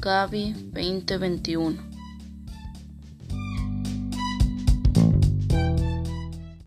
Gaby 2021